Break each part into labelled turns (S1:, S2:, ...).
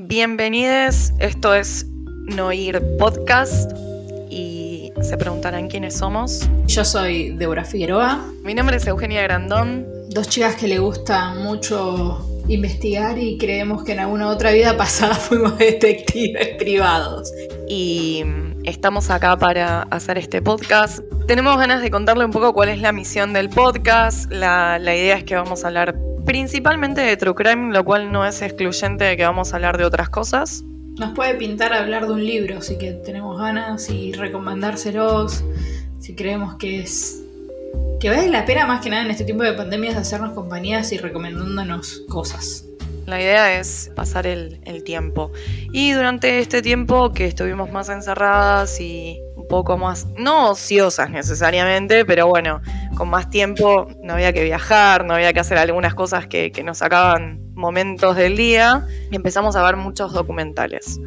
S1: Bienvenidos, esto es Noir Podcast y se preguntarán quiénes somos.
S2: Yo soy Deborah Figueroa.
S1: Mi nombre es Eugenia Grandón.
S2: Dos chicas que le gusta mucho investigar y creemos que en alguna otra vida pasada fuimos detectives privados.
S1: Y estamos acá para hacer este podcast. Tenemos ganas de contarle un poco cuál es la misión del podcast. La, la idea es que vamos a hablar principalmente de True Crime, lo cual no es excluyente de que vamos a hablar de otras cosas.
S2: Nos puede pintar hablar de un libro, así que tenemos ganas y recomendárselos, si creemos que es que vale la pena más que nada en este tiempo de pandemias hacernos compañías y recomendándonos cosas.
S1: La idea es pasar el, el, tiempo. Y durante este tiempo que estuvimos más encerradas y un poco más, no ociosas necesariamente, pero bueno, con más tiempo no había que viajar, no había que hacer algunas cosas que, que nos sacaban momentos del día, y empezamos a ver muchos documentales.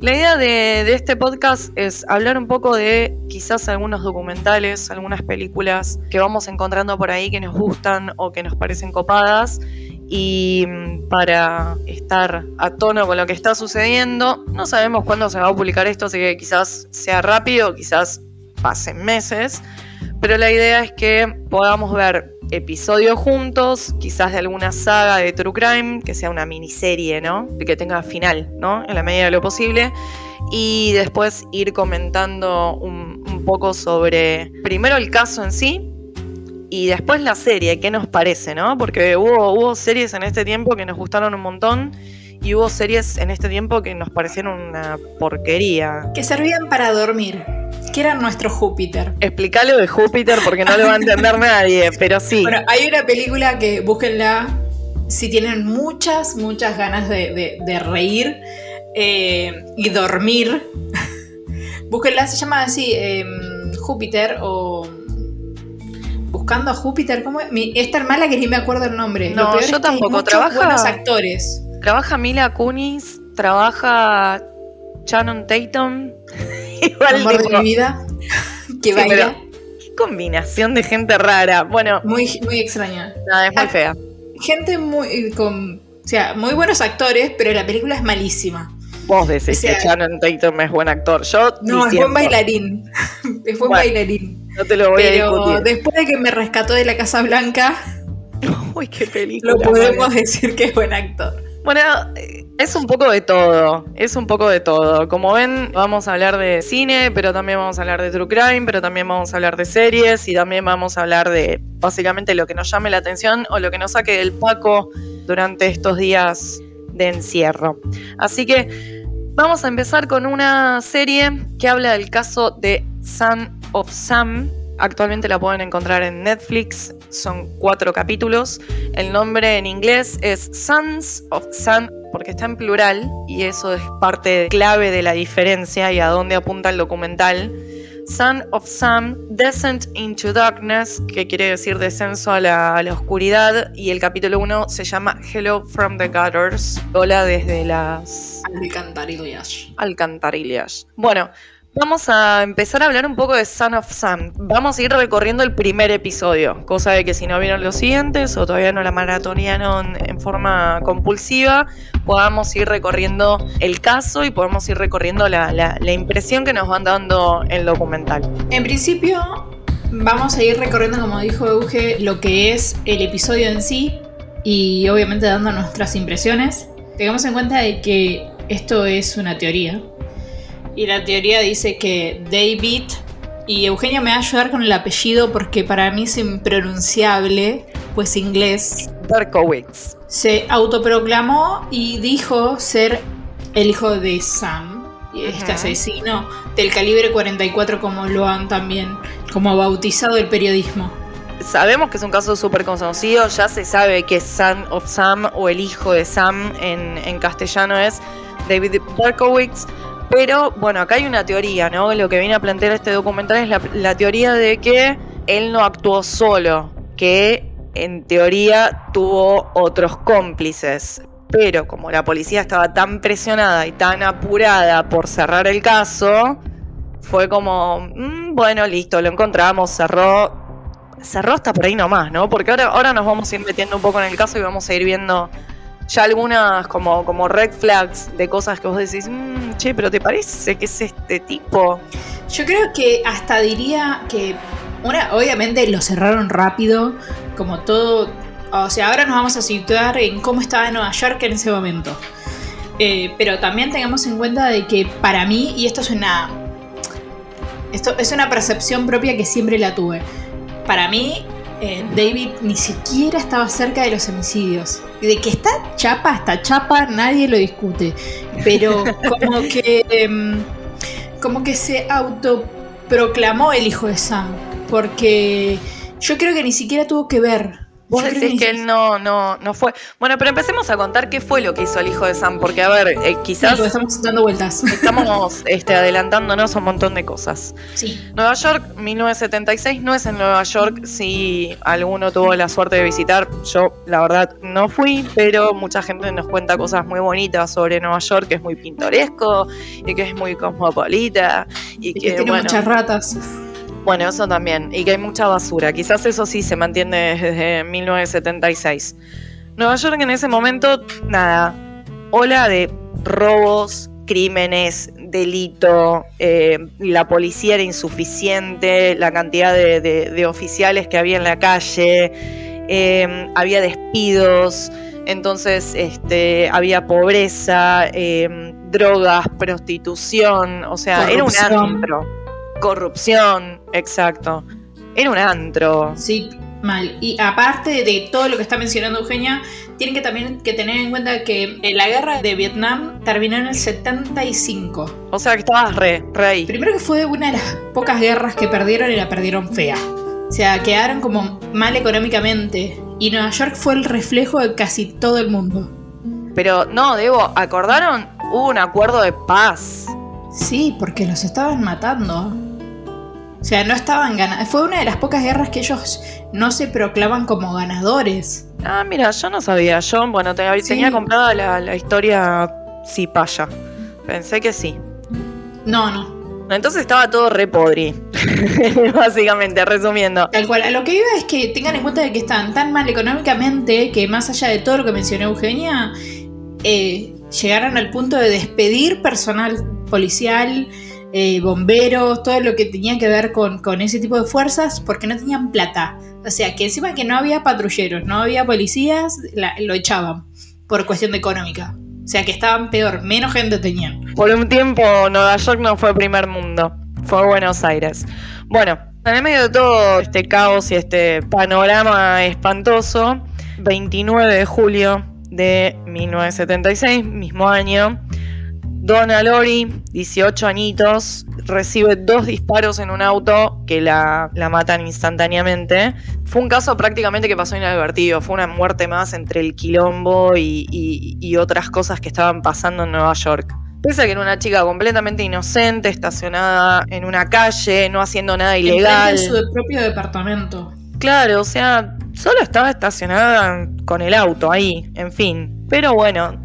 S1: La idea de, de, este podcast es hablar un poco de quizás algunos documentales, algunas películas que vamos encontrando por ahí que nos gustan o que nos parecen copadas y para estar a tono con lo que está sucediendo, no sabemos cuándo se va a publicar esto, así que quizás sea rápido, quizás pasen meses, pero la idea es que podamos ver episodios juntos, quizás de alguna saga de True Crime, que sea una miniserie, ¿no? Que tenga final, ¿no? En la medida de lo posible. Y después ir comentando un, poco sobre, primero el caso en sí, y después la serie, ¿qué nos parece, no? Porque hubo, hubo series en este tiempo que nos gustaron un montón y hubo series en este tiempo que nos parecieron una porquería.
S2: Que servían para dormir. Que eran nuestro Júpiter.
S1: Explicalo de Júpiter porque no lo va a entender nadie, pero sí.
S2: Bueno, hay una película que búsquenla si tienen muchas, muchas ganas de, de, de reír eh, y dormir. búsquenla, se llama así eh, Júpiter o Buscando a Júpiter. ¿Cómo es? Mi, es tan mala que ni me acuerdo el nombre.
S1: No,
S2: Lo peor
S1: yo
S2: es
S1: tampoco.
S2: Hay
S1: trabaja
S2: buenos actores.
S1: Trabaja Mila Kunis, trabaja Shannon Tatum. Igual
S2: Amor
S1: tipo,
S2: de mi vida. Que
S1: sí,
S2: baila.
S1: pero qué combinación de gente rara. Bueno,
S2: Muy, muy extraña.
S1: nada, es muy
S2: Ah,
S1: fea.
S2: Gente muy con. O sea, muy buenos actores, pero la película es malísima.
S1: Vos decís
S2: o sea-
S1: que Shannon Tatum es buen actor. Yo
S2: No, es buen bailarín. es buen
S1: Bueno,
S2: bailarín.
S1: No te lo voy a
S2: Pero
S1: discutir.
S2: después de que me rescató de la Casa Blanca,
S1: Uy, qué película.
S2: lo podemos
S1: madre.
S2: decir que es buen actor.
S1: Bueno, es un poco de todo, es un poco de todo. Como ven, vamos a hablar de cine, pero también vamos a hablar de true crime, pero también vamos a hablar de series y también vamos a hablar de básicamente lo que nos llame la atención o lo que nos saque del paco durante estos días de encierro. Así que vamos a empezar con una serie que habla del caso de Son of Sam. Actualmente la pueden encontrar en Netflix, son cuatro capítulos. El nombre en inglés es Sons of Sam, porque está en plural y eso es parte clave de la diferencia y a dónde apunta el documental. Son of Sam, Descent into Darkness, que quiere decir descenso a la, a la oscuridad, y el capítulo 1 se llama Hello from the Gutters, hola desde las
S2: Alcantarillas.
S1: alcantarillas. Bueno, vamos a empezar a hablar un poco de Son of Sam. Vamos a ir recorriendo el primer episodio, cosa de que si no vieron los siguientes o todavía no la maratonearon en forma compulsiva, podamos ir recorriendo el caso y podemos ir recorriendo la, la- la impresión que nos van dando el documental.
S2: En principio, vamos a ir recorriendo, como dijo Euge, lo que es el episodio en sí y obviamente dando nuestras impresiones. Tengamos en cuenta de que esto es una teoría. Y la teoría dice que David, y Eugenia me va a ayudar con el apellido porque para mí es impronunciable, pues inglés,
S1: Berkowitz.
S2: se autoproclamó y dijo ser el hijo de Sam, y este asesino del calibre 44 como lo han también como bautizado el periodismo.
S1: Sabemos que es un caso súper conocido, ya se sabe que Son of Sam o el hijo de Sam en, en castellano es David Berkowitz, Pero bueno, acá hay una teoría, ¿no? Lo que viene a plantear este documental es la, teoría de que él no actuó solo, que en teoría tuvo otros cómplices. Pero como la policía estaba tan presionada y tan apurada por cerrar el caso, fue como, mm, bueno, listo, lo encontramos, cerró. Cerró hasta por ahí nomás, ¿no? Porque ahora, ahora nos vamos a ir metiendo un poco en el caso y vamos a ir viendo ya algunas como, como red flags de cosas que vos decís, mmm, che, pero ¿te parece que es este tipo?
S2: Yo creo que hasta diría que, una, obviamente lo cerraron rápido, como todo, o sea, ahora nos vamos a situar en cómo estaba Nueva York en ese momento. Eh, pero también tengamos en cuenta de que para mí, y esto es una esto es una percepción propia que siempre la tuve. Para mí, eh, David ni siquiera estaba cerca de los homicidios. De que está chapa, está chapa, nadie lo discute. Pero como que. Em, como que se autoproclamó el hijo de Sam. Porque yo creo que ni siquiera tuvo que ver
S1: Vos decís que él no, no, no fue. Bueno, pero empecemos a contar qué fue lo que hizo el hijo de Sam, porque a ver, eh, quizás.
S2: Sí, estamos dando vueltas.
S1: Estamos este, adelantándonos a un montón de cosas.
S2: Sí.
S1: Nueva York, 1976, no es en Nueva York. Si alguno tuvo la suerte de visitar, yo la verdad no fui, pero mucha gente nos cuenta cosas muy bonitas sobre Nueva York, que es muy pintoresco y que es muy cosmopolita. Y,
S2: que, tiene muchas ratas.
S1: Bueno, eso también. Y que hay mucha basura. Quizás eso sí se mantiene desde 1976. Nueva York en ese momento, nada. Ola de robos, crímenes, delito. Eh, la policía era insuficiente. La cantidad de, oficiales que había en la calle. Eh, había despidos. Entonces este, había pobreza, eh, drogas, prostitución. O sea, era un antro Corrupción, exacto. Era un antro.
S2: Sí, mal. Y aparte de todo lo que está mencionando Eugenia, tienen que también que tener en cuenta que eh, la guerra de Vietnam terminó en el 75.
S1: O sea que estabas re, re ahí.
S2: Primero que fue una de las pocas guerras que perdieron y la perdieron fea. O sea, quedaron como mal económicamente. Y Nueva York fue el reflejo de casi todo el mundo.
S1: Pero no, Debo, ¿acordaron? Hubo un acuerdo de paz.
S2: Sí, porque los estaban matando. O sea, no estaban ganando. Fue una de las pocas guerras que ellos no se proclaman como ganadores.
S1: Ah, mira, yo no sabía. Yo, bueno, tenía comprada la, historia sí paya. Pensé que sí.
S2: No, no.
S1: Entonces estaba todo re podri. Básicamente, resumiendo.
S2: Tal cual. A lo que iba es que tengan en cuenta de que están tan mal económicamente que más allá de todo lo que mencionó Eugenia, eh, llegaron al punto de despedir personal policial eh, bomberos, todo lo que tenía que ver con, ese tipo de fuerzas, porque no tenían plata. O sea, que encima que no había patrulleros, no había policías, lo echaban por cuestión de económica. O sea, que estaban peor, menos gente tenían.
S1: Por un tiempo Nueva York no fue primer mundo, fue Buenos Aires. Bueno, en el medio de todo este caos y este panorama espantoso, 29 de julio de 1976, mismo año, Donna Lori, 18 añitos, recibe dos disparos en un auto que la, matan instantáneamente. Fue un caso prácticamente que pasó inadvertido, fue una muerte más entre el quilombo y, otras cosas que estaban pasando en Nueva York. Pese a que era una chica completamente inocente, estacionada en una calle, no haciendo nada ilegal.
S2: En su propio departamento.
S1: Claro, o sea, solo estaba estacionada con el auto ahí, en fin. Pero bueno,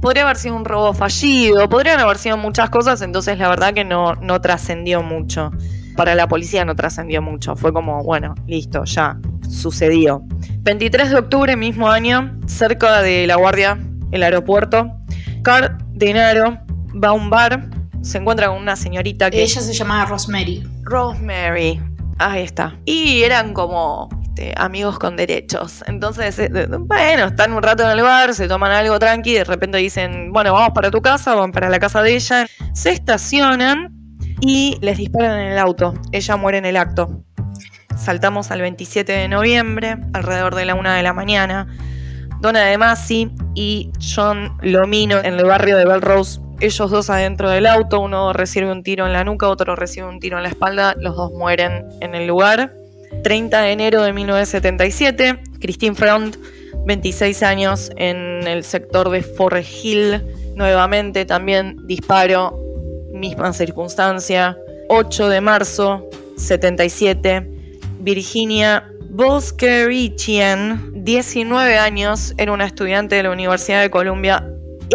S1: podría haber sido un robo fallido, podrían haber sido muchas cosas, entonces la verdad que no, no trascendió mucho. Para la policía no trascendió mucho, fue como, bueno, listo, ya, sucedió. 23 de octubre, mismo año, cerca de La Guardia, el aeropuerto, Car Denaro va a un bar, se encuentra con una señorita que...
S2: Ella se llamaba Rosemary.
S1: Rosemary, ahí está. Y eran como este, amigos con derechos. Entonces, eh, bueno, están un rato en el bar, se toman algo tranqui, de repente dicen, bueno, vamos para tu casa, van para la casa de ella, se estacionan y les disparan en el auto. Ella muere en el acto. Saltamos al 27 de noviembre, alrededor de la una de la mañana. Donna de Masi y John Lomino en el barrio de Belrose. Ellos dos adentro del auto, uno recibe un tiro en la nuca, otro recibe un tiro en la espalda, los dos mueren en el lugar. 30 de enero de 1977, Christine Front, 26 años, en el sector de Forest Hill, nuevamente también disparo, misma circunstancia. 8 de marzo, 77, Virginia Boskerichian, 19 años, era una estudiante de la Universidad de Columbia,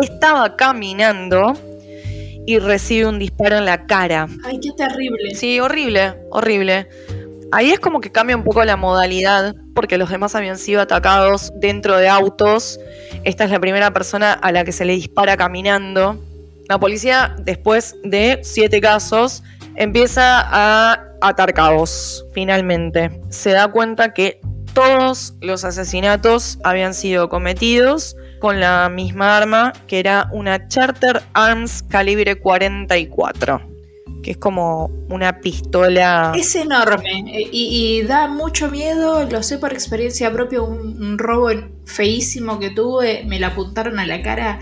S1: estaba caminando y recibe un disparo en la cara.
S2: Ay, qué terrible.
S1: Sí, horrible, horrible. Ahí es como que cambia un poco la modalidad, porque los demás habían sido atacados dentro de autos. Esta es la primera persona a la que se le dispara caminando. La policía, después de siete casos, empieza a atar cabos, finalmente. Se da cuenta que todos los asesinatos habían sido cometidos con la misma arma, que era una Charter Arms calibre 44 que es como una pistola.
S2: Es enorme eh, y, da mucho miedo, lo sé por experiencia propia, un, robo feísimo que tuve, me la apuntaron a la cara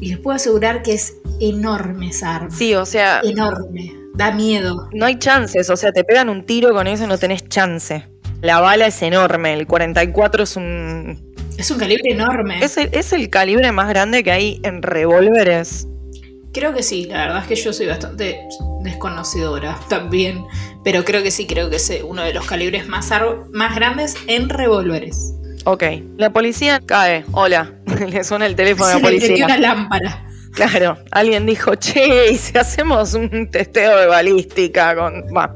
S2: y les puedo asegurar que es enorme esa arma.
S1: Sí, o sea...
S2: Enorme, da miedo.
S1: No hay chances, o sea, te pegan un tiro con eso y no tenés chance. La bala es enorme, el 44 es un...
S2: Es un calibre enorme.
S1: Es el, es el calibre más grande que hay en revólveres
S2: Creo que sí, la verdad es que yo soy bastante desconocedora también, pero creo que sí, creo que es uno de los calibres más, más grandes en revólveres.
S1: Ok, la policía cae, hola, le suena el teléfono a la policía.
S2: Le una lámpara.
S1: Claro, alguien dijo, che, ¿y si hacemos un testeo de balística con... Va.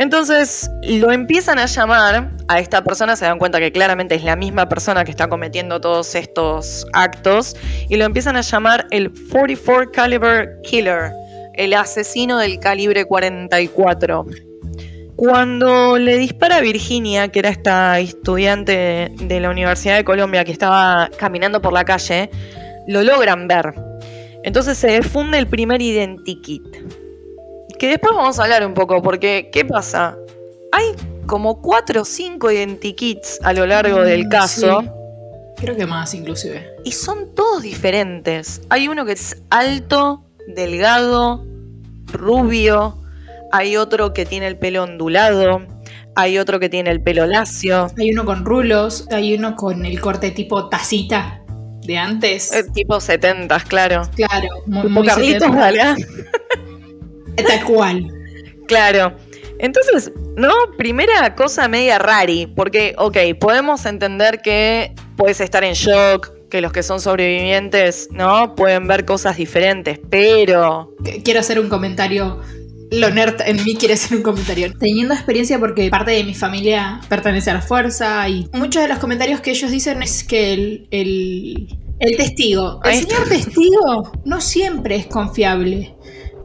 S1: Entonces lo empiezan a llamar a esta persona, se dan cuenta que claramente es la misma persona que está cometiendo todos estos actos, y lo empiezan a llamar el 44 Caliber Killer, el asesino del calibre 44. Cuando le dispara a Virginia, que era esta estudiante de la Universidad de Colombia que estaba caminando por la calle, lo logran ver. Entonces se defunde el primer identikit. Que después vamos a hablar un poco, porque ¿qué pasa? Hay como cuatro o cinco identikits a lo largo mm, del caso.
S2: Creo que más inclusive.
S1: Y son todos diferentes. Hay uno que es alto, delgado, rubio. Hay otro que tiene el pelo ondulado. Hay otro que tiene el pelo lacio.
S2: Hay uno con rulos. Hay uno con el corte tipo tacita de antes.
S1: Eh, tipo 70, claro.
S2: Claro,
S1: muy, muy Carlitos,
S2: Tal cual.
S1: Claro. Entonces, ¿no? Primera cosa media rari, porque, ok, podemos entender que puedes estar en shock, que los que son sobrevivientes, ¿no? Pueden ver cosas diferentes, pero...
S2: Quiero hacer un comentario. Lo nerd en mí quiere hacer un comentario. Teniendo experiencia porque parte de mi familia pertenece a la fuerza y muchos de los comentarios que ellos dicen es que el, el, el testigo, el señor testigo no siempre es confiable.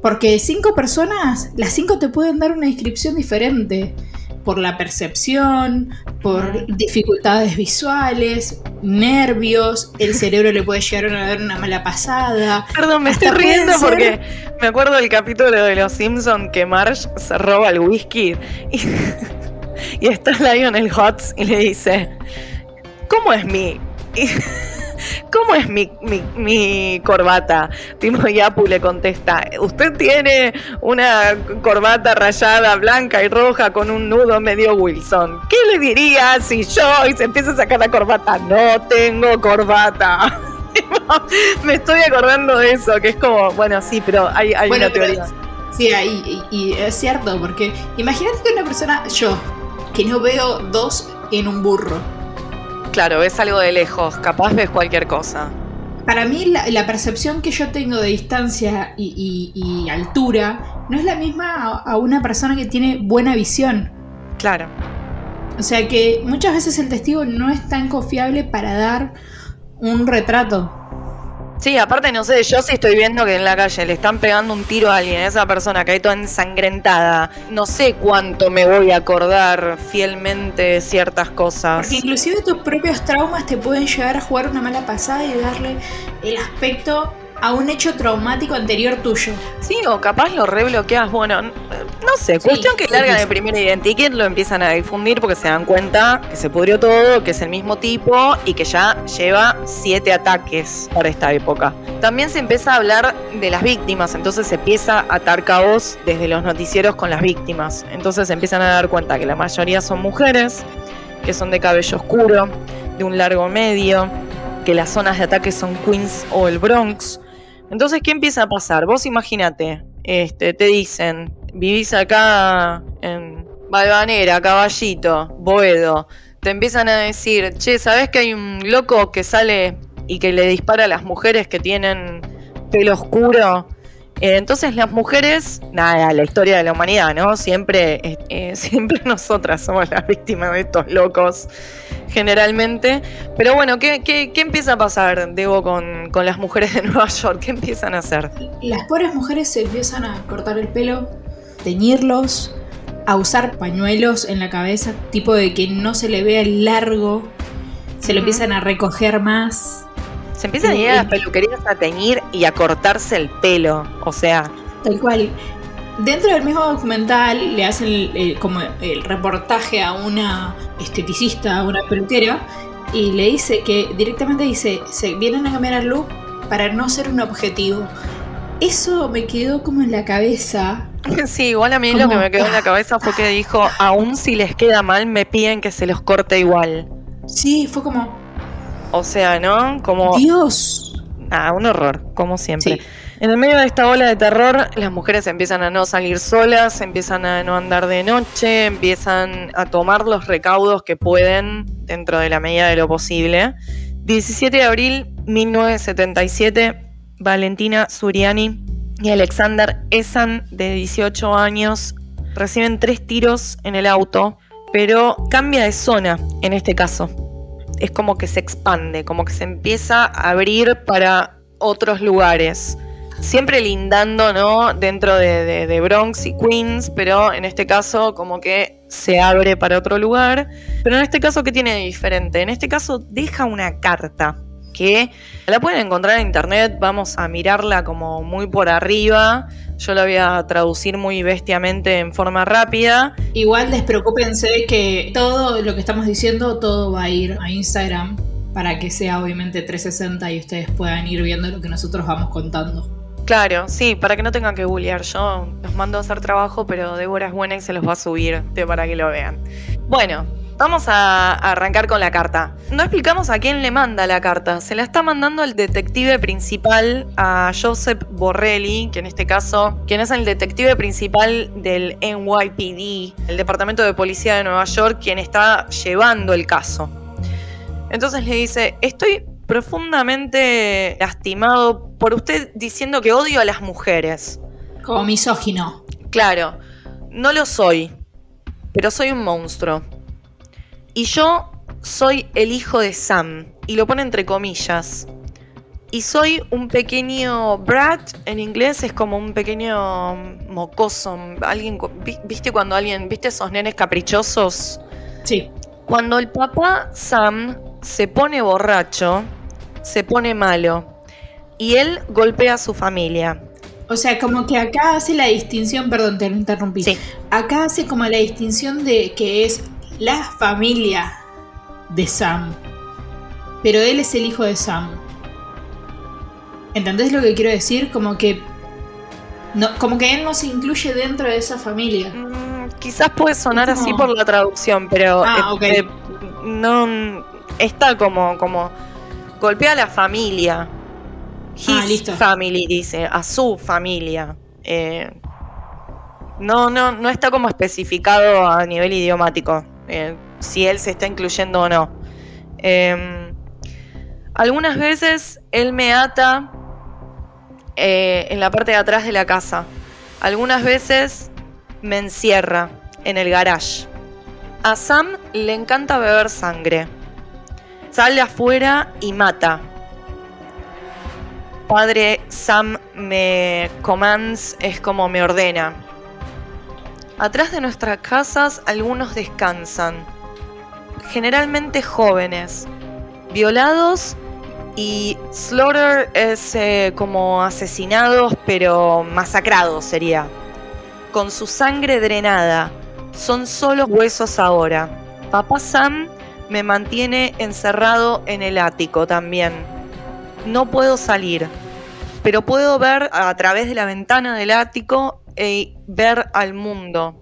S2: Porque cinco personas, las cinco te pueden dar una descripción diferente. Por la percepción, por dificultades visuales, nervios, el cerebro le puede llegar a dar una mala pasada.
S1: Perdón, me estoy riendo porque me acuerdo del capítulo de Los Simpsons que Marge se roba el whisky y, y está Lionel Hotz y le dice, ¿cómo es mi? ¿Cómo es mi, corbata? Timo Yapu le contesta, usted tiene una corbata rayada blanca y roja con un nudo medio Wilson. ¿Qué le diría si yo y se empieza a sacar la corbata? No tengo corbata. Me estoy acordando de eso, que es como, bueno, sí, pero hay, una teoría.
S2: sí, y, es cierto, porque imagínate que una persona, yo, que no veo dos en un burro
S1: claro, ves algo de lejos, capaz ves cualquier cosa.
S2: Para mí la, percepción que yo tengo de distancia y, altura no es la misma a, una persona que tiene buena visión.
S1: Claro.
S2: O sea que muchas veces el testigo no es tan confiable para dar un retrato.
S1: Sí, aparte no sé, yo sí estoy viendo que en la calle le están pegando un tiro a alguien, a esa persona que hay toda ensangrentada, no sé cuánto me voy a acordar fielmente ciertas cosas.
S2: Porque inclusive tus propios traumas te pueden llegar a jugar una mala pasada y darle el aspecto a un hecho traumático anterior tuyo.
S1: Sí, o capaz lo rebloqueas, bueno, no sé, cuestión que larga de primer identikit lo empiezan a difundir porque se dan cuenta que se pudrió todo, que es el mismo tipo y que ya lleva siete ataques por esta época. También se empieza a hablar de las víctimas, entonces se empieza a atar caos desde los noticieros con las víctimas. Entonces se empiezan a dar cuenta que la mayoría son mujeres, que son de cabello oscuro, de un largo medio, que las zonas de ataque son Queens o el Bronx, entonces, ¿qué empieza a pasar? Vos imagínate, este, te dicen, vivís acá en Balvanera, Caballito, Boedo, te empiezan a decir, che, ¿sabés que hay un loco que sale y que le dispara a las mujeres que tienen pelo oscuro? Eh, entonces las mujeres, nada, la historia de la humanidad, ¿no? Siempre, eh, eh, siempre nosotras somos las víctimas de estos locos, generalmente. Pero bueno, ¿qué, qué, qué empieza a pasar, Debo, con, con, las mujeres de Nueva York? ¿Qué empiezan a hacer?
S2: Las pobres mujeres se empiezan a cortar el pelo, teñirlos, a usar pañuelos en la cabeza, tipo de que no se le vea el largo, se lo empiezan a recoger más
S1: se empiezan a ir a las peluquerías a teñir y a cortarse el pelo. O sea.
S2: Tal cual. Dentro del mismo documental le hacen como el reportaje a una esteticista, a una peluquera, y le dice que directamente dice, se vienen a cambiar el look para no ser un objetivo. Eso me quedó como en la cabeza.
S1: Sí, igual a mí lo que me quedó en la cabeza fue que dijo, aún si les queda mal, me piden que se los corte igual.
S2: Sí, fue como,
S1: o sea, ¿no? Como.
S2: Dios.
S1: Ah, un horror, como siempre. En el medio de esta ola de terror, las mujeres empiezan a no salir solas, empiezan a no andar de noche, empiezan a tomar los recaudos que pueden dentro de la medida de lo posible. 17 de abril 1977, Valentina Suriani y Alexander Esan, de 18 años, reciben tres tiros en el auto, pero cambia de zona en este caso es como que se expande, como que se empieza a abrir para otros lugares. Siempre lindando, ¿no? Dentro de, Bronx y Queens, pero en este caso como que se abre para otro lugar. Pero en este caso, ¿qué tiene de diferente? En este caso deja una carta que la pueden encontrar en internet, vamos a mirarla como muy por arriba, yo la voy a traducir muy bestiamente en forma rápida.
S2: Igual despreocúpense que todo lo que estamos diciendo, todo va a ir a Instagram para que sea obviamente 360 y ustedes puedan ir viendo lo que nosotros vamos contando.
S1: Claro, sí, para que no tengan que googlear. Yo los mando a hacer trabajo, pero Débora es buena y se los va a subir para que lo vean. Bueno, Vamos a arrancar con la carta. No explicamos a quién le manda la carta. Se la está mandando el detective principal, a Joseph Borrelli, que en este caso, quien es el detective principal del NYPD, el Departamento de Policía de Nueva York, quien está llevando el caso. Entonces le dice, estoy profundamente lastimado por usted diciendo que odio a las mujeres.
S2: Como misógino.
S1: Claro, no lo soy, pero soy un monstruo. Y yo soy el hijo de Sam, y lo pone entre comillas. Y soy un pequeño brat, en inglés es como un pequeño mocoso. Alguien, ¿Viste cuando alguien, viste esos nenes caprichosos?
S2: Sí.
S1: Cuando el papá Sam se pone borracho, se pone malo. Y él golpea a su familia.
S2: O sea, como que acá hace la distinción, perdón, te lo interrumpí. Sí. Acá hace como la distinción de que es la familia de Sam. Pero él es el hijo de Sam. ¿Entendés lo que quiero decir? Como que. No, como que él no se incluye dentro de esa familia.
S1: Mm, quizás puede sonar así por la traducción, pero.
S2: Ah,
S1: eh, no. Está como. como golpea a la familia.
S2: ah, listo.
S1: family, dice. A su familia. Eh, no, no, no está como especificado a nivel idiomático. Eh, si él se está incluyendo o no. Em, algunas veces él me ata eh, en la parte de atrás de la casa. Algunas veces me encierra en el garage. A Sam le encanta beber sangre. Sale afuera y mata. Padre Sam me commands, es como me ordena. Atrás de nuestras casas algunos descansan, generalmente jóvenes, violados y slaughter es eh, como asesinados pero masacrados sería, con su sangre drenada. Son solo huesos ahora. Papá Sam me mantiene encerrado en el ático también. No puedo salir, pero puedo ver a través de la ventana del ático e ver al mundo.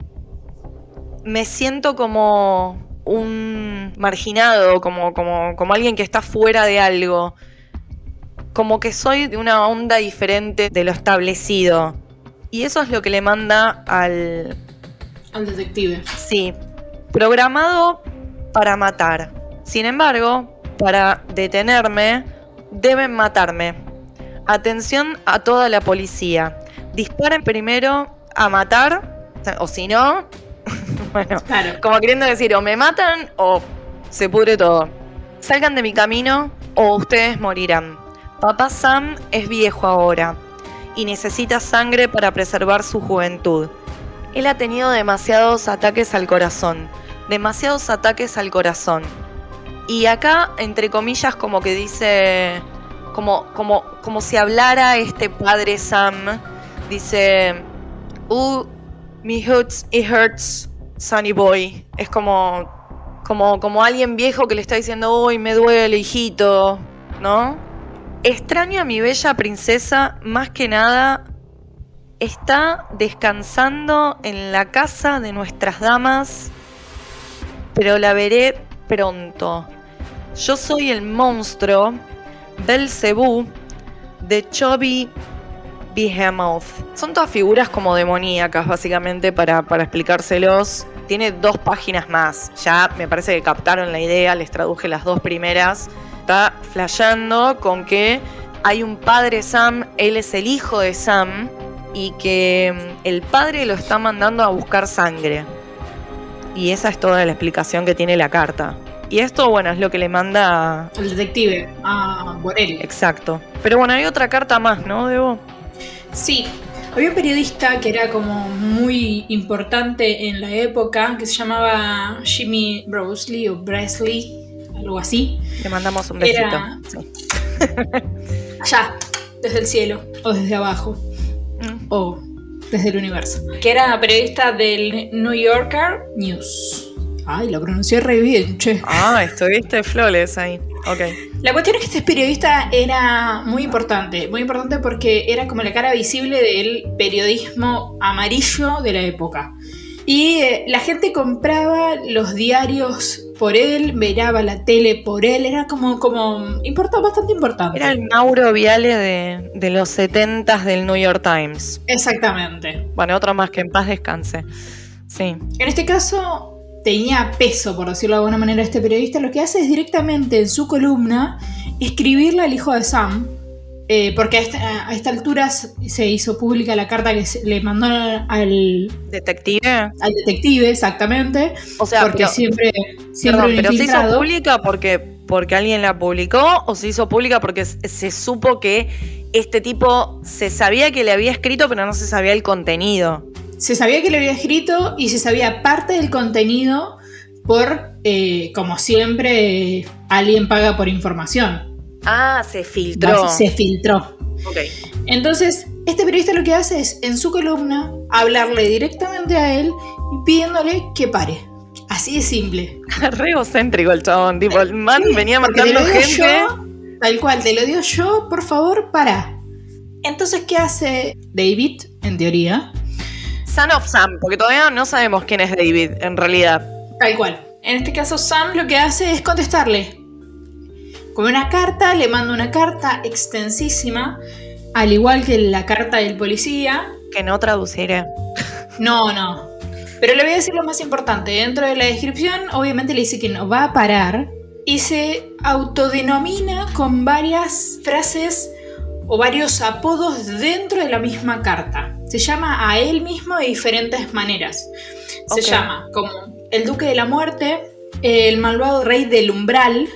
S1: Me siento como un marginado, como, como, como alguien que está fuera de algo. Como que soy de una onda diferente de lo establecido. Y eso es lo que le manda al...
S2: Al detective.
S1: Sí, programado para matar. Sin embargo, para detenerme, deben matarme. Atención a toda la policía. Disparen primero a matar, o si no, bueno,
S2: Claro.
S1: como queriendo decir, o me matan o se pudre todo. Salgan de mi camino o ustedes morirán. Papá Sam es viejo ahora y necesita sangre para preservar su juventud. Él ha tenido demasiados ataques al corazón, demasiados ataques al corazón. Y acá, entre comillas, como que dice, como, como, como si hablara este padre Sam, dice, Uh, me hurts, it hurts, Sunny Boy. Es como, como, como alguien viejo que le está diciendo, uy, me duele, hijito, ¿no? Extraño a mi bella princesa más que nada. Está descansando en la casa de nuestras damas, pero la veré pronto. Yo soy el monstruo Belcebú de Chubby Behemoth. Son todas figuras como demoníacas, básicamente, para, para explicárselos. Tiene dos páginas más. Ya me parece que captaron la idea, les traduje las dos primeras. Está flasheando con que hay un padre Sam, él es el hijo de Sam, y que mm, el padre lo está mandando a buscar sangre. Y esa es toda la explicación que tiene la carta. Y esto, bueno, es lo que le manda.
S2: Al detective, a Borelli.
S1: Exacto. Pero bueno, hay otra carta más, ¿no, Debo?
S2: Sí, había un periodista que era como muy importante en la época, que se llamaba Jimmy Brosley o Bresley, algo así.
S1: Le mandamos un besito.
S2: Era-. Allá, desde el cielo, o desde abajo,
S1: Mm.
S2: o desde el universo. Que era periodista del New Yorker News. Ay, lo pronuncié re bien, che.
S1: Ah, estuviste flores ahí. Ok.
S2: La cuestión es que este periodista era muy importante, muy importante porque era como la cara visible del periodismo amarillo de la época. Y eh, la gente compraba los diarios por él, miraba la tele por él, era como, como importa, bastante importante.
S1: Era el Mauro Viale de, de los 70 del New York Times.
S2: Exactamente.
S1: Bueno, otro más que en paz descanse. Sí.
S2: En este caso tenía peso, por decirlo de alguna manera, este periodista. Lo que hace es directamente en su columna escribirle al hijo de Sam. eh, porque a esta, a esta altura se hizo pública la carta que se- le mandó al,
S1: Detective.
S2: al detective, exactamente.
S1: O sea,
S2: porque
S1: pero,
S2: siempre, siempre
S1: perdón, pero se hizo pública porque, porque alguien la publicó o se hizo pública porque se supo que este tipo se sabía que le había escrito, pero no se sabía el contenido.
S2: Se sabía que le había escrito y se sabía parte del contenido por, eh, como siempre, eh, alguien paga por información.
S1: Ah, se filtró.
S2: Se filtró.
S1: Ok.
S2: Entonces, este periodista lo que hace es, en su columna, hablarle directamente a él y pidiéndole que pare. Así de simple.
S1: Re egocéntrico el chabón. Tipo, el man
S2: Sí,
S1: venía matando
S2: lo
S1: gente.
S2: yo, tal cual, te lo digo yo, por favor, para. Entonces, ¿qué hace David, en teoría?
S1: Son of Sam, porque todavía no sabemos quién es David, en realidad.
S2: Tal cual. En este caso, Sam lo que hace es contestarle. Con una carta, le manda una carta extensísima, al igual que la carta del policía.
S1: Que no traduciré.
S2: No, no. Pero le voy a decir lo más importante. Dentro de la descripción, obviamente le dice que no va a parar y se autodenomina con varias frases o varios apodos dentro de la misma carta. Se llama a él mismo de diferentes maneras. Se llama como el Duque de la Muerte, el malvado rey del umbral.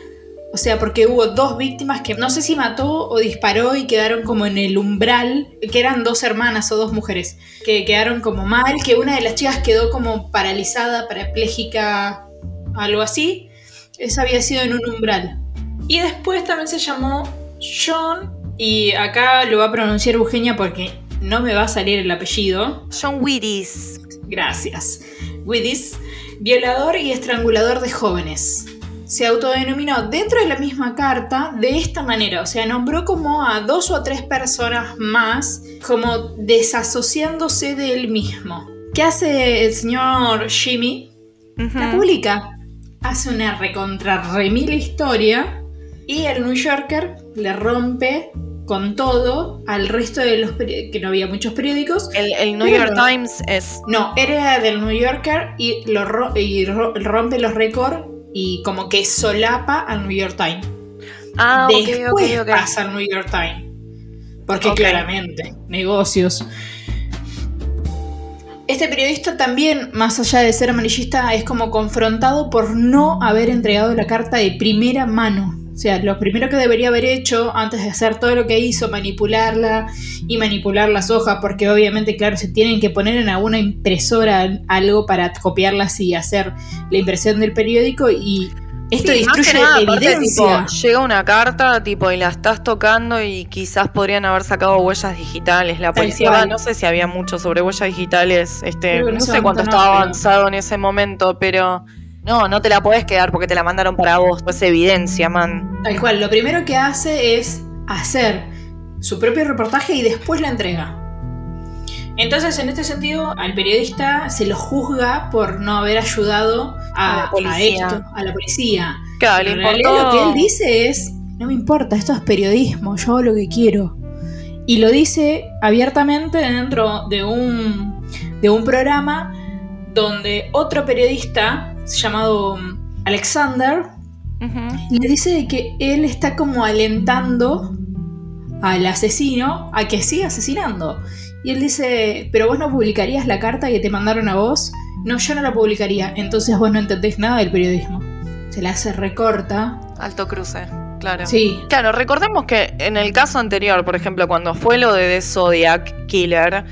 S2: O sea, porque hubo dos víctimas que no sé si mató o disparó y quedaron como en el umbral, que eran dos hermanas o dos mujeres, que quedaron como mal, que una de las chicas quedó como paralizada, parapléjica, algo así. Esa había sido en un umbral. Y después también se llamó John, y acá lo va a pronunciar Eugenia porque no me va a salir el apellido.
S1: John Whittis.
S2: Gracias. Widis, violador y estrangulador de jóvenes. Se autodenominó dentro de la misma carta de esta manera, o sea, nombró como a dos o tres personas más, como desasociándose de él mismo. ¿Qué hace el señor Jimmy? La publica. Hace una recontra remil historia y el New Yorker le rompe con todo al resto de los que no había muchos periódicos.
S1: El, el New York Times es.
S2: No, era del New Yorker y, lo ro- y ro- rompe los récords y como que solapa al New York Times.
S1: Ah,
S2: Después
S1: ok, ok.
S2: pasa al New York Times. Porque claramente, negocios. Este periodista también, más allá de ser amarillista, es como confrontado por no haber entregado la carta de primera mano. O sea, lo primero que debería haber hecho antes de hacer todo lo que hizo, manipularla y manipular las hojas, porque obviamente, claro, se tienen que poner en alguna impresora algo para copiarlas y hacer la impresión del periódico y esto
S1: Sí,
S2: destruye
S1: nada, aparte,
S2: evidencia.
S1: tipo, llega una carta tipo y la estás tocando y quizás podrían haber sacado huellas digitales. La policía, va, no sé si había mucho sobre huellas digitales, este, no sé cuánto
S2: no,
S1: estaba
S2: pero-
S1: avanzado en ese momento, pero no, no te la podés quedar porque te la mandaron para vos. Pues evidencia, man.
S2: Tal cual, lo primero que hace es hacer su propio reportaje y después la entrega. Entonces, en este sentido, al periodista se lo juzga por no haber ayudado
S1: A
S2: a,
S1: la
S2: a
S1: policía.
S2: esto, a la policía.
S1: Claro, le importó.
S2: lo que él dice es, no me importa, esto es periodismo, yo hago lo que quiero. Y lo dice abiertamente dentro de un, de un programa donde otro periodista llamado Alexander
S1: Ujú.
S2: le dice de que él está como alentando al asesino a que siga asesinando. Y él dice, pero vos no publicarías la carta que te mandaron a vos. No, yo no la publicaría. Entonces vos no entendés nada del periodismo. Se la hace recorta.
S1: Alto cruce, claro.
S2: Sí,
S1: Claro, recordemos que en el caso anterior, por ejemplo, cuando fue lo de The Zodiac Killer,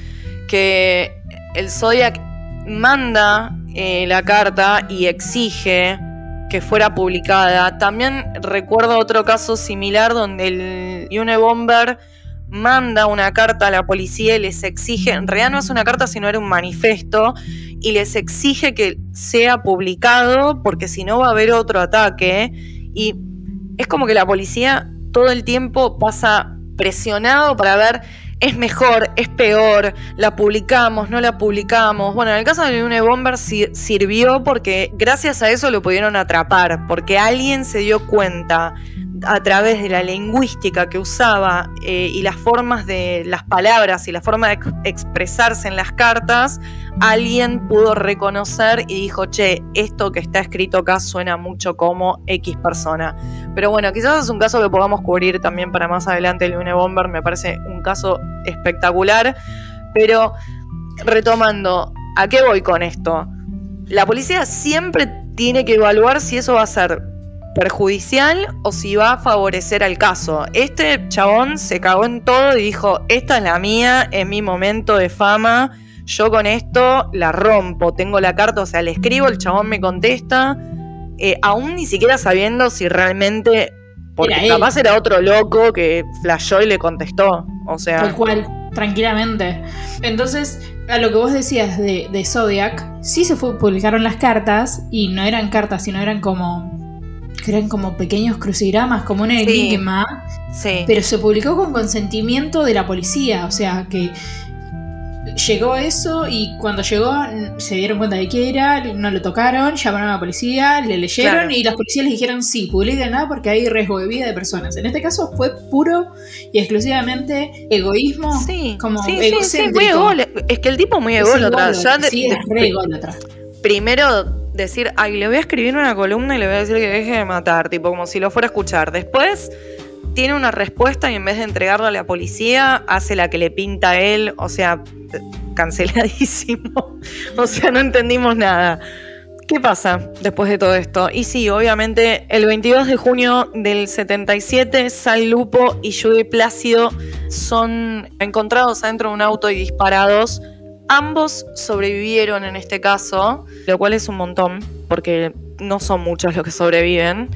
S1: que el Zodiac manda eh, la carta y exige que fuera publicada. También recuerdo otro caso similar donde el Unabomber manda una carta a la policía y les exige, en realidad no es una carta, sino era un manifiesto, y les exige que sea publicado porque si no va a haber otro ataque. Y es como que la policía todo el tiempo pasa presionado para ver es mejor, es peor, la publicamos, no la publicamos. Bueno, en el caso de Unabomber si- sirvió porque gracias a eso lo pudieron atrapar, porque alguien se dio cuenta a través de la lingüística que usaba eh, y las formas de las palabras y la forma de ex- expresarse en las cartas, alguien pudo reconocer y dijo, che, esto que está escrito acá suena mucho como X persona. Pero bueno, quizás es un caso que podamos cubrir también para más adelante el Unabomber, me parece un caso espectacular. Pero retomando, ¿a qué voy con esto? La policía siempre tiene que evaluar si eso va a ser perjudicial o si va a favorecer al caso. Este chabón se cagó en todo y dijo, esta es la mía, es mi momento de fama, yo con esto la rompo, tengo la carta, o sea, le escribo, el chabón me contesta, eh, aún ni siquiera sabiendo si realmente, porque
S2: Era
S1: capaz era otro loco que flashó y le contestó, o sea...
S2: tal cual, tranquilamente. Entonces, a lo que vos decías de, de Zodiac, sí se fue- publicaron las cartas y no eran cartas, sino eran como... que eran como pequeños crucigramas, como un enigma.
S1: Sí.
S2: Pero se publicó con consentimiento de la policía, o sea que llegó eso y cuando llegó se dieron cuenta de que era, no lo tocaron, llamaron a la policía, le leyeron
S1: Claro.
S2: y las policías les dijeron sí, publiquenla porque hay riesgo de vida de personas. En este caso fue puro y exclusivamente egoísmo,
S1: Sí,
S2: como
S1: sí,
S2: egocéntrico.
S1: muy ególatra. Es que el tipo muy
S2: Es
S1: ególatra.
S2: ególatra,
S1: Ya de-
S2: sí, es re ególatra.
S1: Primero decir, ay, le voy a escribir una columna y le voy a decir que deje de matar, tipo como si lo fuera a escuchar. Después tiene una respuesta y en vez de entregarla a la policía, hace la que le pinta a él, o sea, canceladísimo. o sea, no entendimos nada. ¿Qué pasa después de todo esto? Y sí, obviamente, el 22 de junio del 77, Sal Lupo y Judy Plácido son encontrados adentro de un auto y disparados. Ambos sobrevivieron en este caso, lo cual es un montón, porque no son muchos los que sobreviven.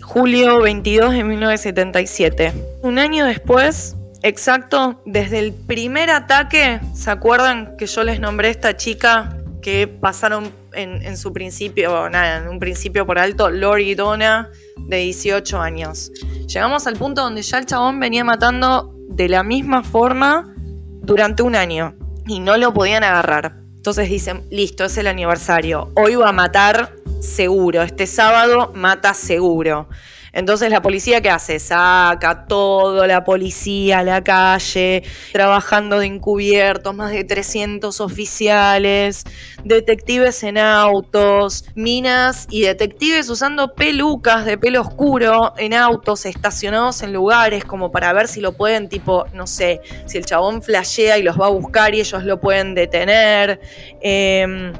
S1: Julio 22 de 1977. Un año después, exacto, desde el primer ataque, ¿se acuerdan que yo les nombré a esta chica que pasaron en, su principio, nada, en un principio por alto, Lori Donna, de 18 años? Llegamos al punto donde ya el chabón venía matando de la misma forma durante un año y no lo podían agarrar. Entonces dicen, listo, es el aniversario. Hoy va a matar seguro. Este sábado mata seguro. Entonces la policía ¿qué hace? Saca todo la policía a la calle, trabajando de encubiertos, más de 300 oficiales, detectives en autos, minas y detectives usando pelucas de pelo oscuro en autos estacionados en lugares como para ver si lo pueden tipo, no sé, si el chabón flashea y los va a buscar y ellos lo pueden detener. Em,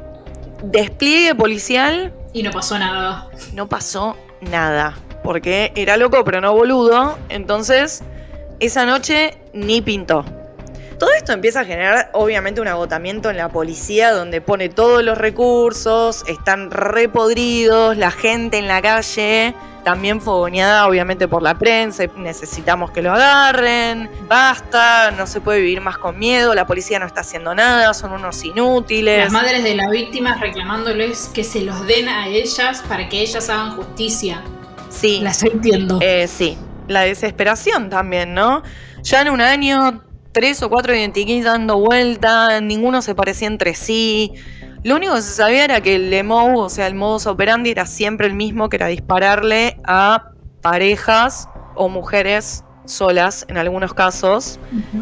S1: despliegue policial.
S2: Y no pasó nada.
S1: No pasó nada porque era loco pero no boludo, entonces esa noche ni pintó. Todo esto empieza a generar obviamente un agotamiento en la policía donde pone todos los recursos, están repodridos, la gente en la calle, también fogoneada obviamente por la prensa, necesitamos que lo agarren, basta, no se puede vivir más con miedo, la policía no está haciendo nada, son unos inútiles.
S2: Las madres de las víctimas reclamándoles que se los den a ellas para que ellas hagan justicia.
S1: Sí.
S2: Las entiendo.
S1: Eh, sí. La desesperación también, ¿no? Ya en un año, tres o cuatro identikits dando vuelta, ninguno se parecía entre sí. Lo único que se sabía era que el MO, o sea, el modus operandi era siempre el mismo, que era dispararle a parejas o mujeres solas, en algunos casos,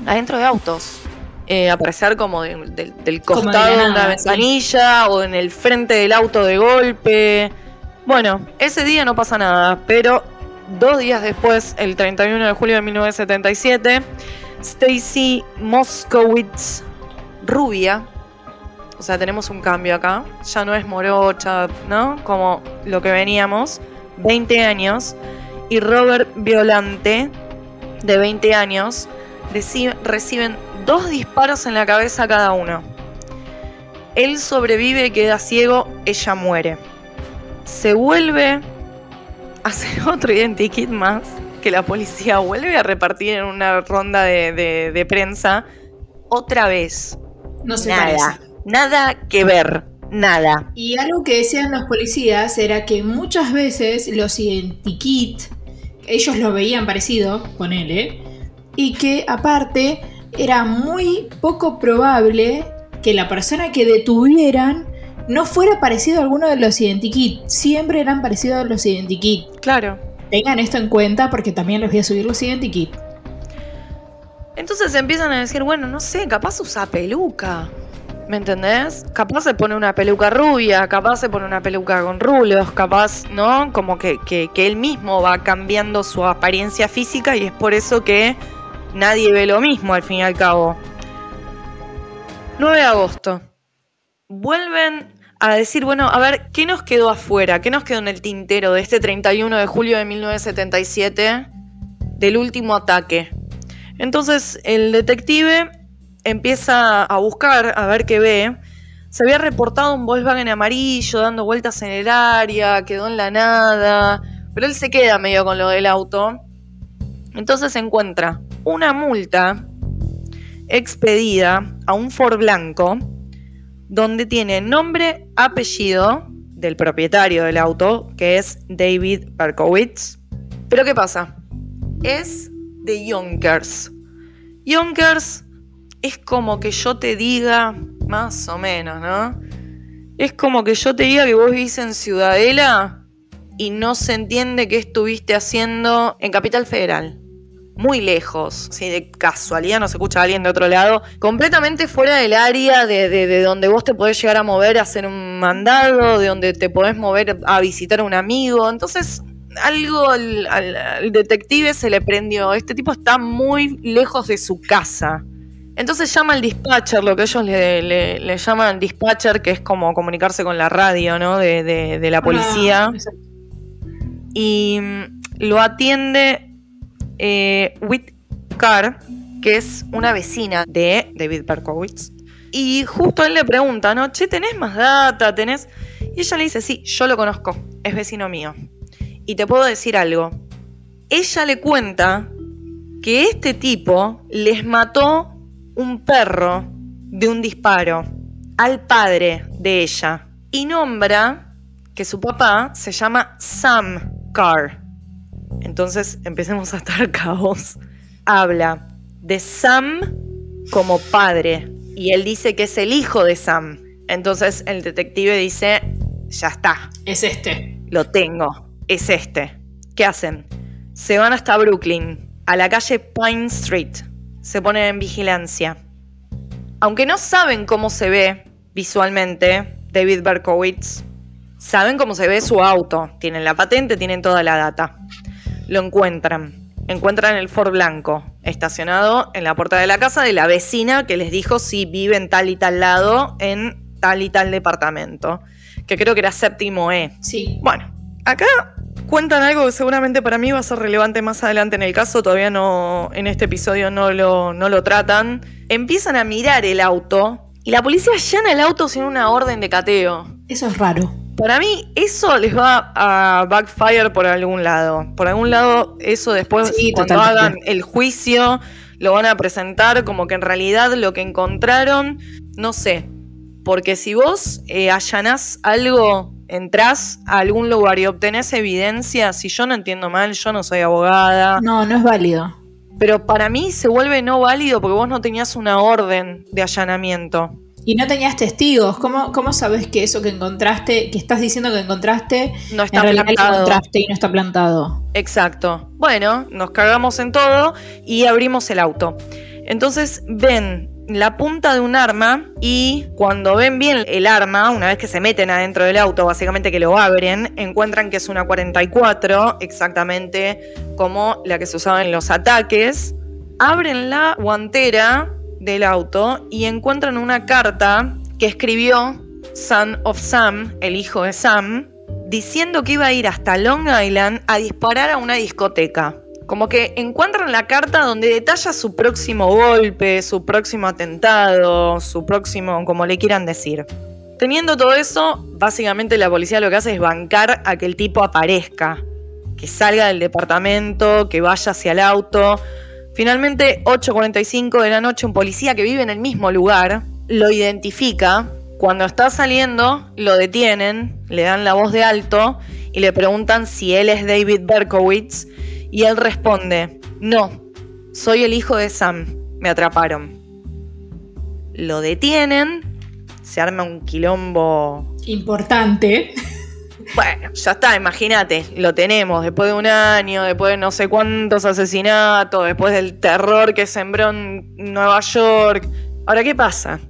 S1: adentro de autos. Eh, aparecer como del costado de, una ventanilla o en el frente del auto de golpe. Bueno, ese día no pasa nada, pero dos días después, el 31 de julio de 1977, Stacy Moskowitz, rubia, o sea, tenemos un cambio acá, ya no es morocha, ¿no? Como lo que veníamos, 20 años, y Robert Violante, de 20 años, reciben dos disparos en la cabeza cada uno. Él sobrevive, queda ciego, ella muere se vuelve a hacer otro identikit más que la policía vuelve a repartir en una ronda de, prensa otra vez.
S2: No se
S1: nada, nada que ver, nada.
S2: Y algo que decían los policías era que muchas veces los identikit ellos lo veían parecido con él, ¿eh? y que aparte era muy poco probable que la persona que detuvieran no fuera parecido a alguno de los identikit. Siempre eran parecidos a los identikit.
S1: Claro.
S2: Tengan esto en cuenta porque también les voy a subir los identikit.
S1: Entonces empiezan a decir, bueno, no sé, capaz usa peluca. ¿Me entendés? Capaz se pone una peluca rubia, capaz se pone una peluca con rulos, capaz, ¿no? Como que, que, que él mismo va cambiando su apariencia física y es por eso que nadie ve lo mismo al fin y al cabo. 9 de agosto vuelven a decir, bueno, a ver, ¿qué nos quedó afuera? ¿Qué nos quedó en el tintero de este 31 de julio de 1977 del último ataque? Entonces el detective empieza a buscar, a ver qué ve. Se había reportado un Volkswagen amarillo dando vueltas en el área, quedó en la nada, pero él se queda medio con lo del auto. Entonces encuentra una multa expedida a un Ford blanco donde tiene nombre, apellido del propietario del auto, que es David Berkowitz. Pero ¿qué pasa? Es de Yonkers. Yonkers es como que yo te diga, más o menos, ¿no? Es como que yo te diga que vos vivís en Ciudadela y no se entiende qué estuviste haciendo en Capital Federal muy lejos, si de casualidad no se escucha a alguien de otro lado, completamente fuera del área de, donde vos te podés llegar a mover a hacer un mandado, de donde te podés mover a visitar a un amigo. Entonces, algo al, detective se le prendió. Este tipo está muy lejos de su casa. Entonces llama al dispatcher, lo que ellos le, llaman dispatcher, que es como comunicarse con la radio, ¿no? De, la ah, policía. y mm, lo atiende eh, Whitcar, que es una vecina de David Berkowitz. Y justo él le pregunta, ¿no? Che, ¿tenés más data? ¿Tenés? Y ella le dice, sí, yo lo conozco, es vecino mío. Y te puedo decir algo. Ella le cuenta que este tipo les mató un perro de un disparo al padre de ella. Y nombra que su papá se llama Sam Carr. Entonces empecemos a estar caos. Habla de Sam como padre y él dice que es el hijo de Sam. Entonces el detective dice, ya está.
S2: Es este.
S1: Lo tengo, es este. ¿qué hacen? Se van hasta Brooklyn, a la calle Pine Street. Se ponen en vigilancia. Aunque no saben cómo se ve visualmente David Berkowitz, saben cómo se ve su auto. Tienen la patente, tienen toda la data. Lo encuentran. Encuentran el Ford blanco estacionado en la puerta de la casa de la vecina que les dijo si vive en tal y tal lado en tal y tal departamento. Que creo que era séptimo E.
S2: Sí.
S1: Bueno, acá cuentan algo que seguramente para mí va a ser relevante más adelante en el caso, todavía no, en este episodio no lo, no lo tratan. Empiezan a mirar el auto y la policía allana el auto sin una orden de cateo.
S2: Eso es raro.
S1: Para mí eso les va a backfire por algún lado. Por algún lado eso después
S2: Sí,
S1: cuando
S2: totalmente.
S1: hagan el juicio lo van a presentar como que en realidad lo que encontraron, no sé. Porque si vos eh, allanás algo, entrás a algún lugar y obtenés evidencia, si yo no entiendo mal, yo no soy abogada,
S2: No, no es válido.
S1: pero para mí se vuelve no válido porque vos no tenías una orden de allanamiento.
S2: Y no tenías testigos. ¿Cómo, ¿Cómo sabes que eso que encontraste, que estás diciendo que encontraste,
S1: No
S2: en
S1: está
S2: realidad lo
S1: plantado.
S2: encontraste y no está plantado?
S1: Exacto. Bueno, nos cagamos en todo y abrimos el auto. Entonces ven la punta de un arma y cuando ven bien el arma, una vez que se meten adentro del auto, básicamente que lo abren, encuentran que es una 44, exactamente como la que se usaba en los ataques. Abren la guantera del auto y encuentran una carta que escribió Son of Sam, el hijo de Sam, diciendo que iba a ir hasta Long Island a disparar a una discoteca. Como que encuentran la carta donde detalla su próximo golpe, su próximo atentado, su próximo, como le quieran decir. Teniendo todo eso, básicamente la policía lo que hace es bancar a que el tipo aparezca, que salga del departamento, que vaya hacia el auto. Finalmente, 8.45 de la noche, un policía que vive en el mismo lugar lo identifica. Cuando está saliendo, lo detienen, le dan la voz de alto y le preguntan si él es David Berkowitz. Y él responde, no, soy el hijo de Sam, me atraparon. Lo detienen, se arma un quilombo
S2: Importante.
S1: Bueno, ya está, imagínate, lo tenemos después de un año, después de no sé cuántos asesinatos, después del terror que sembró en Nueva York. Ahora, ¿qué pasa?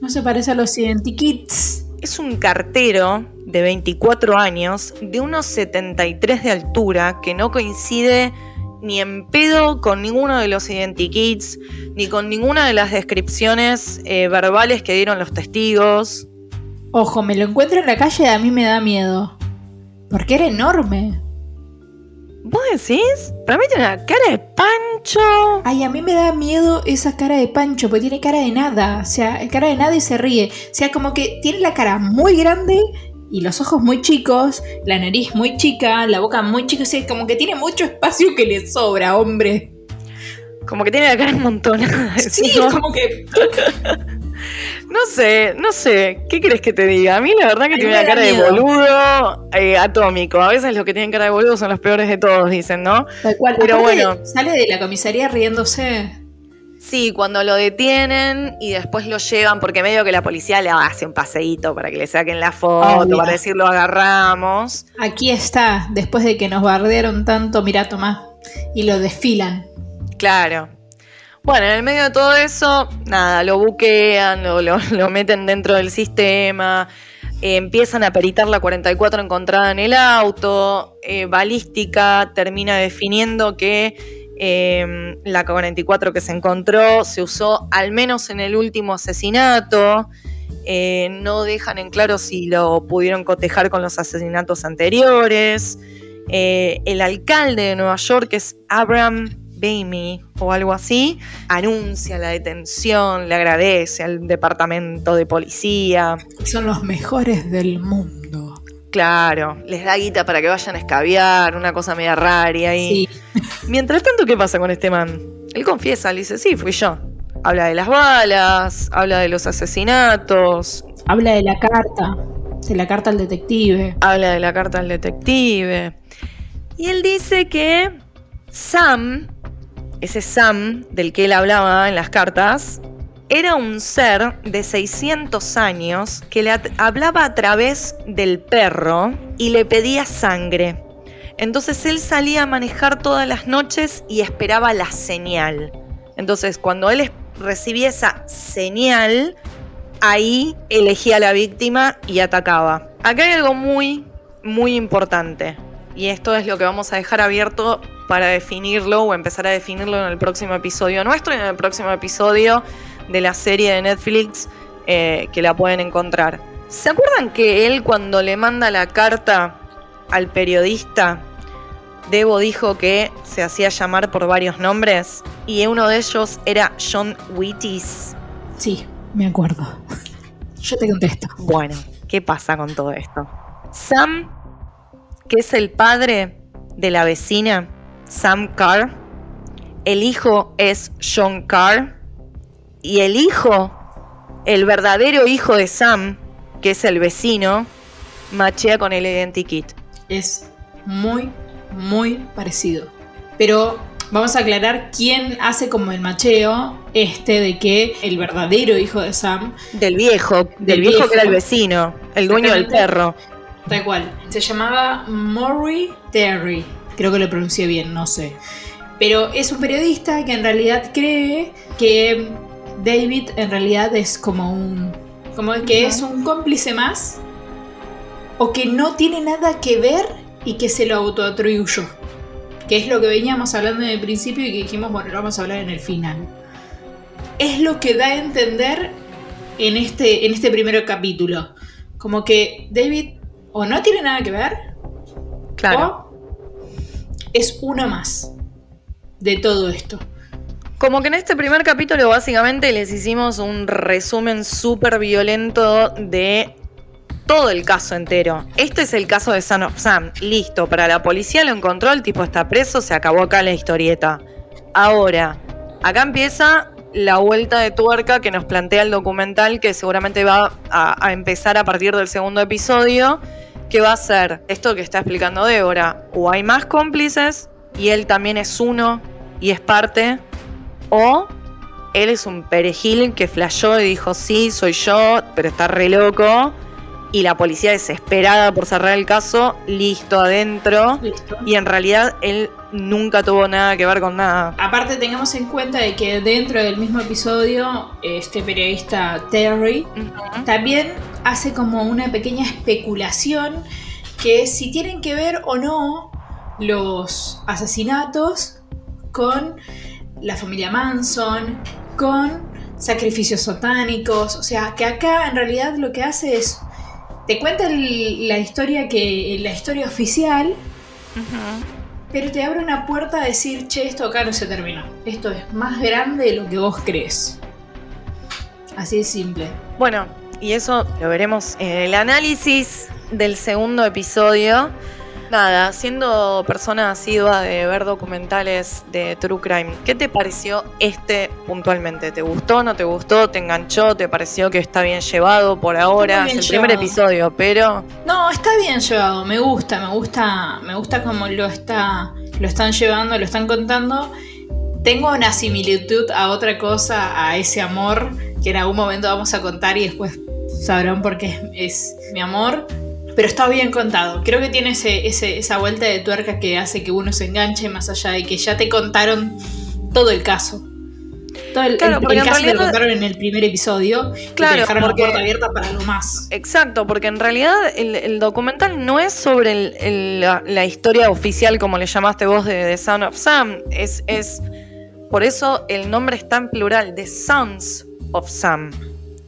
S2: No se parece a los Identikits.
S1: Es un cartero de 24 años, de unos 73 de altura, que no coincide ni en pedo con ninguno de los identikits, ni con ninguna de las descripciones eh, verbales que dieron los testigos.
S2: Ojo, me lo encuentro en la calle y a mí me da miedo. Porque era enorme.
S1: ¿Vos decís? Para mí tiene una cara de pancho.
S2: Ay, a mí me da miedo esa cara de Pancho, porque tiene cara de nada. O sea, cara de nada y se ríe. O sea, como que tiene la cara muy grande y los ojos muy chicos, la nariz muy chica, la boca muy chica. O sea, como que tiene mucho espacio que le sobra, hombre.
S1: Como que tiene la cara un montón.
S2: Sí, como que.
S1: No sé, no sé. ¿Qué crees que te diga? A mí la verdad que tiene una cara de boludo eh, atómico. A veces los que tienen cara de boludo son los peores de todos, dicen, ¿no?
S2: Tal cual.
S1: Pero
S2: Aparte,
S1: bueno.
S2: Sale de la comisaría riéndose.
S1: Sí, cuando lo detienen y después lo llevan, porque medio que la policía le hace un paseíto para que le saquen la foto, para decir lo agarramos.
S2: Aquí está, después de que nos bardearon tanto, mirá, tomá. Y lo desfilan.
S1: Claro. Bueno, en el medio de todo eso, nada, lo buquean, lo, lo- meten dentro del sistema, eh, empiezan a peritar la 44 encontrada en el auto, eh, balística termina definiendo que eh, la 44 que se encontró se usó al menos en el último asesinato, eh, no dejan en claro si lo pudieron cotejar con los asesinatos anteriores. El alcalde de Nueva York es Abraham Bamey o algo así, anuncia la detención, le agradece al departamento de policía.
S2: Son los mejores del mundo.
S1: Claro, les da guita para que vayan a escabiar, una cosa media rara y ahí.
S2: Sí.
S1: Mientras tanto, ¿qué pasa con este man? Él confiesa, le dice, sí, fui yo. Habla de las balas, habla de los asesinatos,
S2: Habla de la carta. De la carta al detective.
S1: habla de la carta al detective. Y él dice que Sam, ese Sam del que él hablaba en las cartas, era un ser de 600 años que le hablaba a través del perro y le pedía sangre. Entonces él salía a manejar todas las noches y esperaba la señal. Entonces cuando él recibía esa señal, ahí elegía a la víctima y atacaba. Acá hay algo muy, muy importante. Y esto es lo que vamos a dejar abierto para definirlo o empezar a definirlo en el próximo episodio nuestro y en el próximo episodio de la serie de Netflix eh, que la pueden encontrar. ¿Se acuerdan que él cuando le manda la carta al periodista, Debo dijo que se hacía llamar por varios nombres y uno de ellos era John Wittis?
S2: Sí, me acuerdo. Yo te contesto.
S1: Bueno, ¿qué pasa con todo esto? Sam, que es el padre de la vecina, Sam Carr, el hijo es John Carr y el hijo, el verdadero hijo de Sam, que es el vecino, machea con el identikit.
S2: Es muy, muy parecido. Pero vamos a aclarar quién hace como el macheo este de que el verdadero hijo de Sam.
S1: Del viejo, del, viejo, que era el vecino, el dueño del perro.
S2: Tal cual. Se llamaba Maury Terry. Creo que lo pronuncié bien, no sé. Pero es un periodista que en realidad cree que David en realidad es como un. como que es un cómplice más. O que no tiene nada que ver y que se lo autoatribuyó. Que es lo que veníamos hablando en el principio y que dijimos, bueno, lo vamos a hablar en el final. Es lo que da a entender en este, en este primer capítulo. Como que David o no tiene nada que ver.
S1: Claro.
S2: O es una más de todo esto.
S1: Como que en este primer capítulo básicamente les hicimos un resumen súper violento de todo el caso entero. Este es el caso de of Sam. Listo, para la policía lo encontró, el tipo está preso, se acabó acá la historieta. Ahora, acá empieza la vuelta de tuerca que nos plantea el documental que seguramente va a empezar a partir del segundo episodio, que va a ser esto que está explicando Débora. O hay más cómplices y él también es uno y es parte, o él es un perejil que flashó y dijo, sí, soy yo, pero está re loco. Y la policía desesperada por cerrar el caso, listo adentro.
S2: Listo.
S1: Y en realidad él nunca tuvo nada que ver con nada.
S2: Aparte tengamos en cuenta de que dentro del mismo episodio, este periodista Terry también hace como una pequeña especulación que si tienen que ver o no los asesinatos con la familia Manson, con sacrificios satánicos, o sea, que acá en realidad lo que hace es te cuenta el- la historia que la historia oficial, pero te abre una puerta a decir, che, esto acá no se terminó. Esto es más grande de lo que vos crees. Así de simple.
S1: Bueno, y eso lo veremos en el análisis del segundo episodio. Nada, siendo persona asidua de ver documentales de True Crime, ¿qué te pareció este puntualmente? ¿Te gustó, no te gustó, te enganchó, te pareció que está bien llevado por ahora? Es el primer episodio, pero
S2: No, está bien llevado, me gusta, me gusta, me gusta cómo lo está, lo están llevando, lo están contando. Tengo una similitud a otra cosa, a ese amor que en algún momento vamos a contar y después sabrán por qué es, es mi amor. Pero está bien contado. Creo que tiene ese, ese- esa vuelta de tuerca que hace que uno se enganche más allá de que ya te contaron todo el caso. Todo el,
S1: Claro,
S2: el- caso te lo
S1: realidad-
S2: contaron en el primer episodio y
S1: Claro,
S2: te dejaron
S1: porque-
S2: la puerta abierta para algo más.
S1: Exacto, porque en realidad el, el documental no es sobre la, la historia oficial, como le llamaste vos, de The Son of Sam. Es, es. Por eso el nombre está en plural: The Sons of Sam.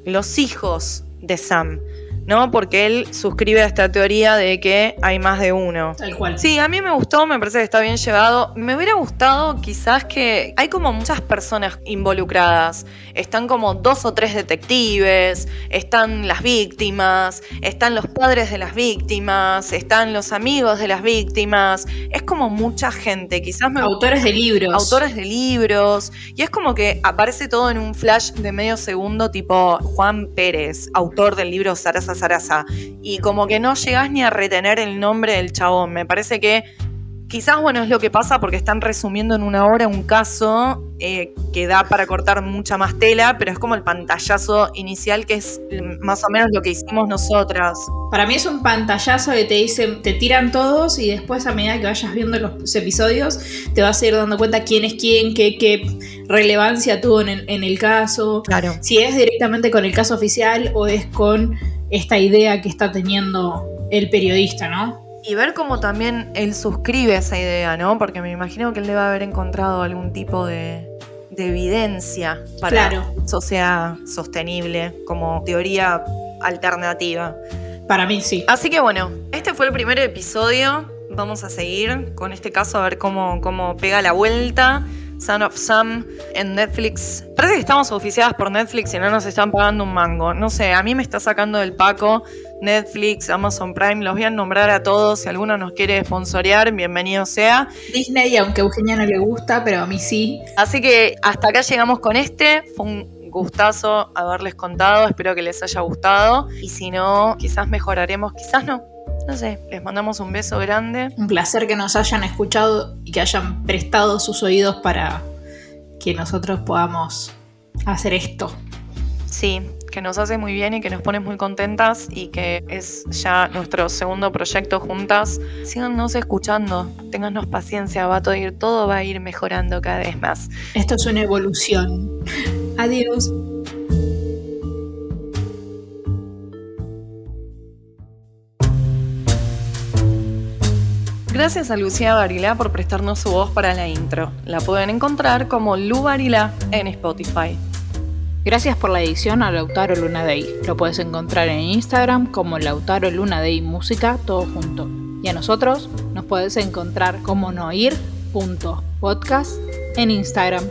S1: Los hijos de Sam. ¿No? Porque él suscribe a esta teoría de que hay más de uno.
S2: Tal cual.
S1: Sí, a mí me gustó, me parece que está bien llevado. Me hubiera gustado quizás que hay como muchas personas involucradas. Están como dos o tres detectives, están las víctimas, están los padres de las víctimas, están los amigos de las víctimas. Es como mucha gente, quizás me
S2: Autores de libros.
S1: autores de libros, y es como que aparece todo en un flash de medio segundo, tipo Juan Pérez, autor del libro Sarasa Sarasa, y como que no llegás ni a retener el nombre del chabón. Me parece que Quizás, bueno, es lo que pasa porque están resumiendo en una hora un caso eh, que da para cortar mucha más tela, pero es como el pantallazo inicial que es más o menos lo que hicimos nosotras.
S2: Para mí es un pantallazo que te dicen, te tiran todos y después a medida que vayas viendo los episodios te vas a ir dando cuenta quién es quién, qué, qué relevancia tuvo en, en el caso.
S1: Claro.
S2: Si es directamente con el caso oficial o es con esta idea que está teniendo el periodista, ¿no?
S1: Y ver cómo también él suscribe esa idea, ¿no? Porque me imagino que él debe haber encontrado algún tipo de, evidencia para
S2: Claro.
S1: que eso sea sostenible como teoría alternativa.
S2: Para mí sí.
S1: Así que bueno, este fue el primer episodio. Vamos a seguir con este caso a ver cómo, cómo pega la vuelta. Son of Sam en Netflix. Parece que estamos oficiadas por Netflix y no nos están pagando un mango. No sé, a mí me está sacando del paco Netflix, Amazon Prime. Los voy a nombrar a todos. Si alguno nos quiere sponsorear, bienvenido sea.
S2: Disney, aunque a Eugenia no le gusta, pero a mí sí.
S1: Así que hasta acá llegamos con este. Fue un gustazo haberles contado. Espero que les haya gustado. Y si no, quizás mejoraremos, quizás no. No sé, les mandamos un beso grande.
S2: Un placer que nos hayan escuchado y que hayan prestado sus oídos para que nosotros podamos hacer esto.
S1: Sí, que nos hace muy bien y que nos pone muy contentas y que es ya nuestro segundo proyecto juntas. Síganos escuchando, téngannos paciencia, va a todo ir, todo va a ir mejorando cada vez más.
S2: Esto es una evolución. Adiós.
S1: Gracias a Lucía Barilá por prestarnos su voz para la intro. La pueden encontrar como Lu Barilá en Spotify.
S2: Gracias por la edición a Lautaro Luna Day. Lo puedes encontrar en Instagram como Lautaro Luna Day Música, todo junto. Y a nosotros nos puedes encontrar como noir.podcast en Instagram.